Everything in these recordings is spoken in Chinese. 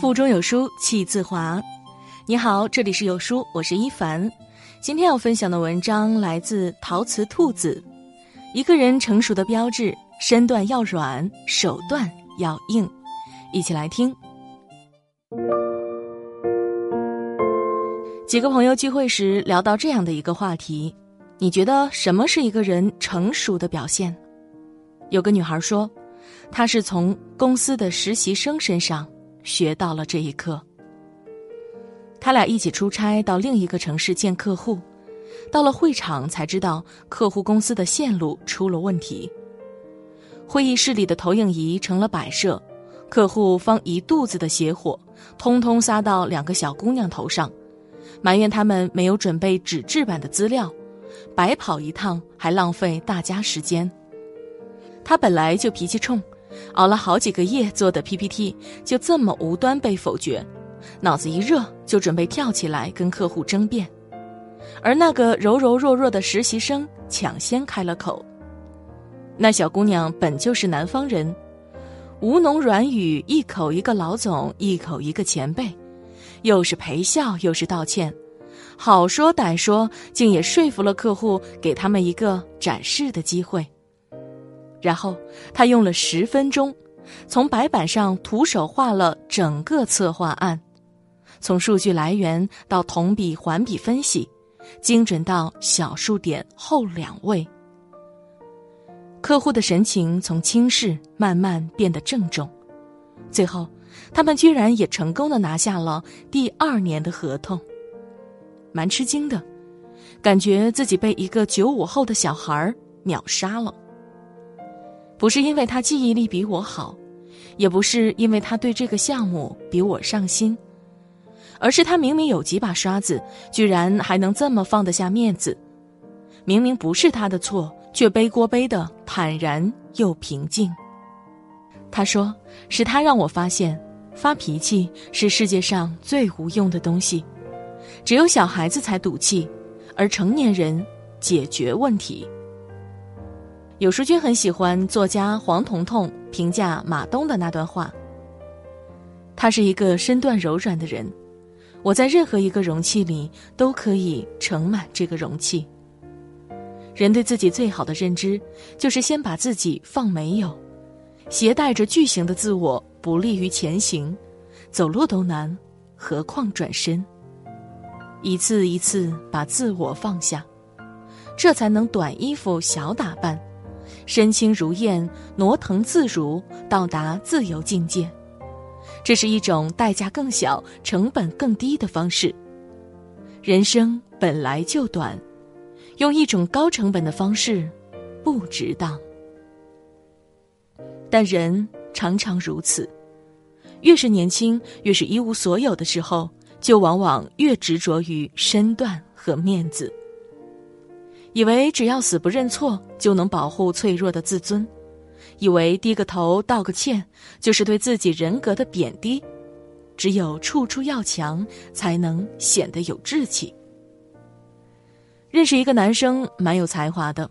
腹中有书气自华。你好，这里是有书，我是一凡。今天要分享的文章来自陶瓷兔子。一个人成熟的标志，身段要软，手段要硬。一起来听。几个朋友聚会时聊到这样的一个话题：你觉得什么是一个人成熟的表现？有个女孩说，他是从公司的实习生身上学到了这一课。他俩一起出差到另一个城市见客户，到了会场才知道客户公司的线路出了问题。会议室里的投影仪成了摆设，客户方一肚子的邪火，通通撒到两个小姑娘头上，埋怨他们没有准备纸质版的资料，白跑一趟还浪费大家时间。他本来就脾气冲，熬了好几个夜做的 PPT 就这么无端被否决。脑子一热，就准备跳起来跟客户争辩，而那个柔柔弱弱的实习生抢先开了口。那小姑娘本就是南方人，吴侬软语，一口一个老总，一口一个前辈，又是陪笑又是道歉，好说歹说，竟也说服了客户，给他们一个展示的机会。然后他用了十分钟，从白板上徒手画了整个策划案。从数据来源到同比环比分析，精准到小数点后两位。客户的神情从轻视慢慢变得郑重，最后，他们居然也成功的拿下了第二年的合同。蛮吃惊的，感觉自己被一个九五后的小孩秒杀了。不是因为他记忆力比我好，也不是因为他对这个项目比我上心。而是他明明有几把刷子，居然还能这么放得下面子；明明不是他的错，却背锅背的坦然又平静。他说：“是他让我发现，发脾气是世界上最无用的东西，只有小孩子才赌气，而成年人解决问题。”有书君很喜欢作家黄彤彤评价马东的那段话：“他是一个身段柔软的人。”我在任何一个容器里都可以盛满这个容器。人对自己最好的认知，就是先把自己放没有，携带着巨型的自我，不利于前行，走路都难，何况转身。一次一次把自我放下，这才能短衣服小打扮，身轻如燕，挪腾自如，到达自由境界。这是一种代价更小、成本更低的方式。人生本来就短，用一种高成本的方式，不值当。但人常常如此，越是年轻，越是一无所有的时候，就往往越执着于身段和面子，以为只要死不认错，就能保护脆弱的自尊。以为低个头道个歉就是对自己人格的贬低，只有处处要强，才能显得有志气。认识一个男生，蛮有才华的，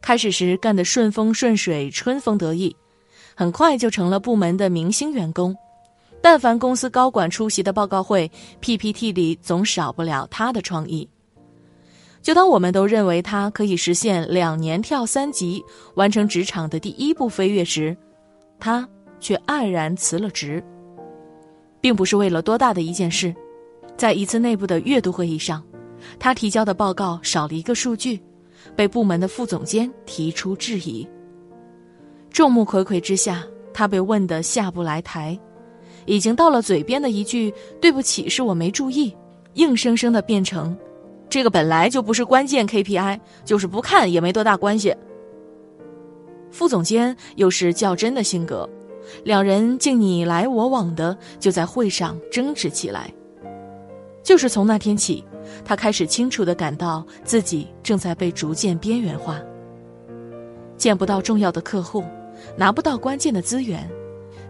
开始时干得顺风顺水、春风得意，很快就成了部门的明星员工。但凡公司高管出席的报告会，PPT 里总少不了他的创意。就当我们都认为他可以实现两年跳三级，完成职场的第一步飞跃时，他却黯然辞了职。并不是为了多大的一件事，在一次内部的阅读会议上，他提交的报告少了一个数据，被部门的副总监提出质疑。众目睽睽之下，他被问得下不来台，已经到了嘴边的一句“对不起，是我没注意”，硬生生的变成。这个本来就不是关键 KPI，就是不看也没多大关系。副总监又是较真的性格，两人竟你来我往的就在会上争执起来。就是从那天起，他开始清楚的感到自己正在被逐渐边缘化，见不到重要的客户，拿不到关键的资源，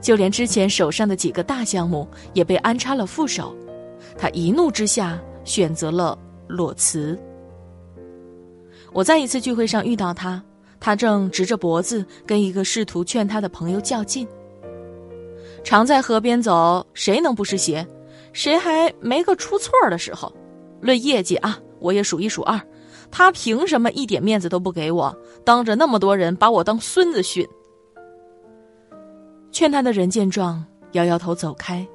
就连之前手上的几个大项目也被安插了副手。他一怒之下选择了。裸辞。我在一次聚会上遇到他，他正直着脖子跟一个试图劝他的朋友较劲。常在河边走，谁能不湿鞋？谁还没个出错的时候？论业绩啊，我也数一数二。他凭什么一点面子都不给我？当着那么多人把我当孙子训。劝他的人见状，摇摇头走开，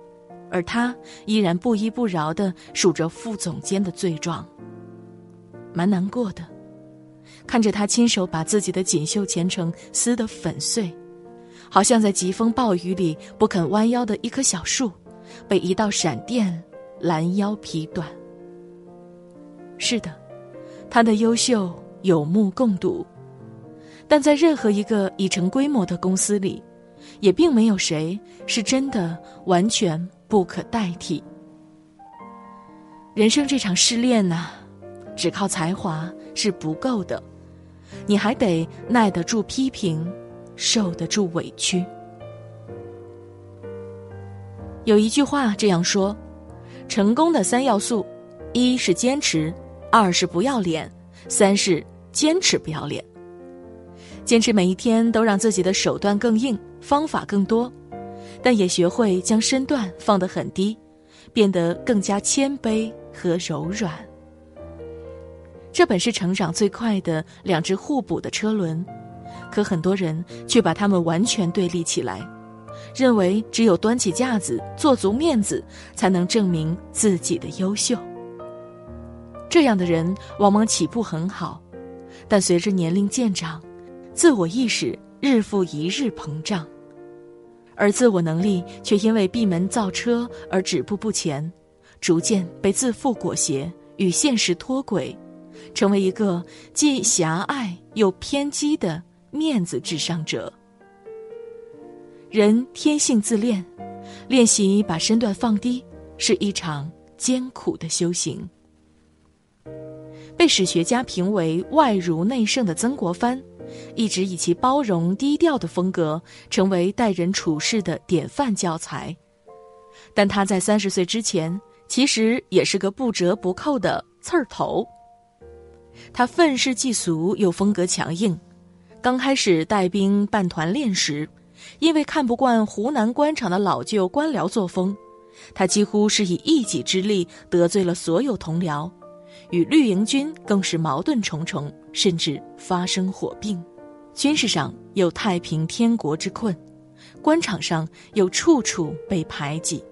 而他依然不依不饶的数着副总监的罪状。蛮难过的，看着他亲手把自己的锦绣前程撕得粉碎。好像在疾风暴雨里不肯弯腰的一棵小树，被一道闪电拦腰劈断。是的，他的优秀有目共睹，但在任何一个已成规模的公司里，也并没有谁是真的完全不可代替。人生这场试炼呐，只靠才华是不够的，你还得耐得住批评。受得住委屈。有一句话这样说：成功的三要素，一是坚持，二是不要脸，三是坚持不要脸。坚持每一天都让自己的手段更硬，方法更多，但也学会将身段放得很低，变得更加谦卑和柔软。这本是成长最快的两只互补的车轮。可很多人却把它们完全对立起来，认为只有端起架子、做足面子，才能证明自己的优秀。这样的人往往起步很好，但随着年龄渐长，自我意识日复一日膨胀，而自我能力却因为闭门造车而止步不前，逐渐被自负裹挟，与现实脱轨，成为一个既狭隘又偏激的。面子至上者，人天性自恋，练习把身段放低，是一场艰苦的修行。被史学家评为外儒内圣的曾国藩，一直以其包容低调的风格，成为待人处事的典范教材。但他在三十岁之前，其实也是个不折不扣的刺儿头。他愤世嫉俗，又风格强硬。刚开始带兵办团练时，因为看不惯湖南官场的老旧官僚作风，他几乎是以一己之力得罪了所有同僚，与绿营军更是矛盾重重，甚至发生火并。军事上有太平天国之困，官场上又处处被排挤。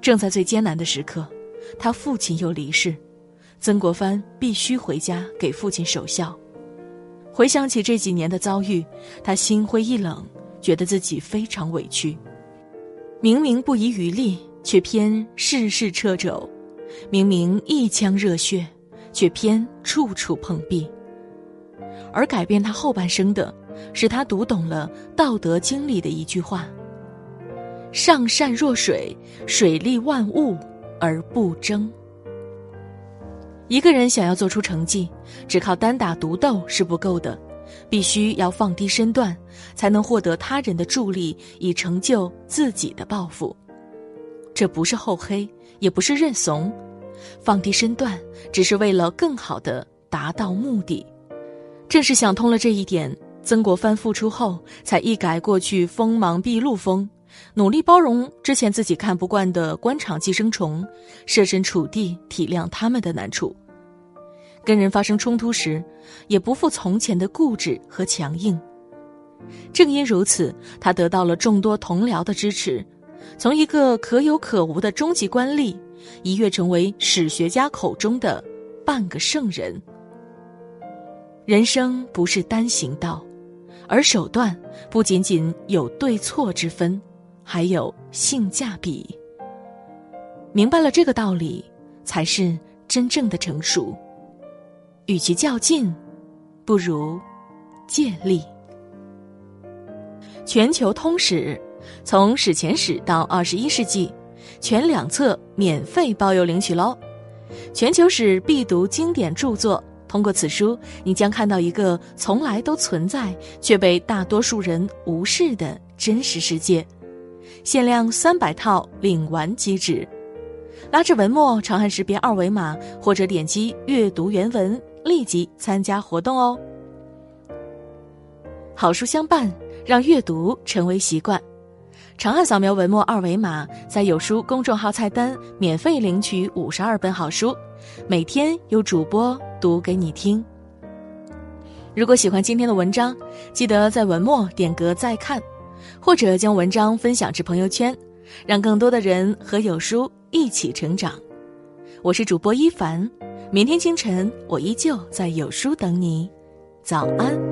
正在最艰难的时刻，他父亲又离世，曾国藩必须回家给父亲守孝。回想起这几年的遭遇，他心灰意冷，觉得自己非常委屈。明明不遗余力，却偏事事掣肘；明明一腔热血，却偏处处碰壁。而改变他后半生的，是他读懂了《道德经》里的一句话：“上善若水，水利万物而不争。”一个人想要做出成绩，只靠单打独斗是不够的，必须要放低身段，才能获得他人的助力，以成就自己的抱负。这不是厚黑，也不是认怂，放低身段只是为了更好的达到目的。正是想通了这一点，曾国藩复出后才一改过去锋芒毕露风。努力包容之前自己看不惯的官场寄生虫，设身处地体谅他们的难处。跟人发生冲突时，也不复从前的固执和强硬。正因如此，他得到了众多同僚的支持，从一个可有可无的中级官吏，一跃成为史学家口中的半个圣人。人生不是单行道，而手段不仅仅有对错之分。还有性价比。明白了这个道理，才是真正的成熟。与其较劲，不如借力。全球通史，从史前史到二十一世纪，全两册免费包邮领取喽！全球史必读经典著作，通过此书，你将看到一个从来都存在却被大多数人无视的真实世界。限量三百套领完即止，拉着文末长按识别二维码或者点击阅读原文，立即参加活动哦。好书相伴，让阅读成为习惯。长按扫描文末二维码，在有书公众号菜单免费领取五十二本好书，每天有主播读给你听。如果喜欢今天的文章，记得在文末点个再看，或者将文章分享至朋友圈，让更多的人和有书一起成长。我是主播一凡，明天清晨我依旧在有书等你，早安。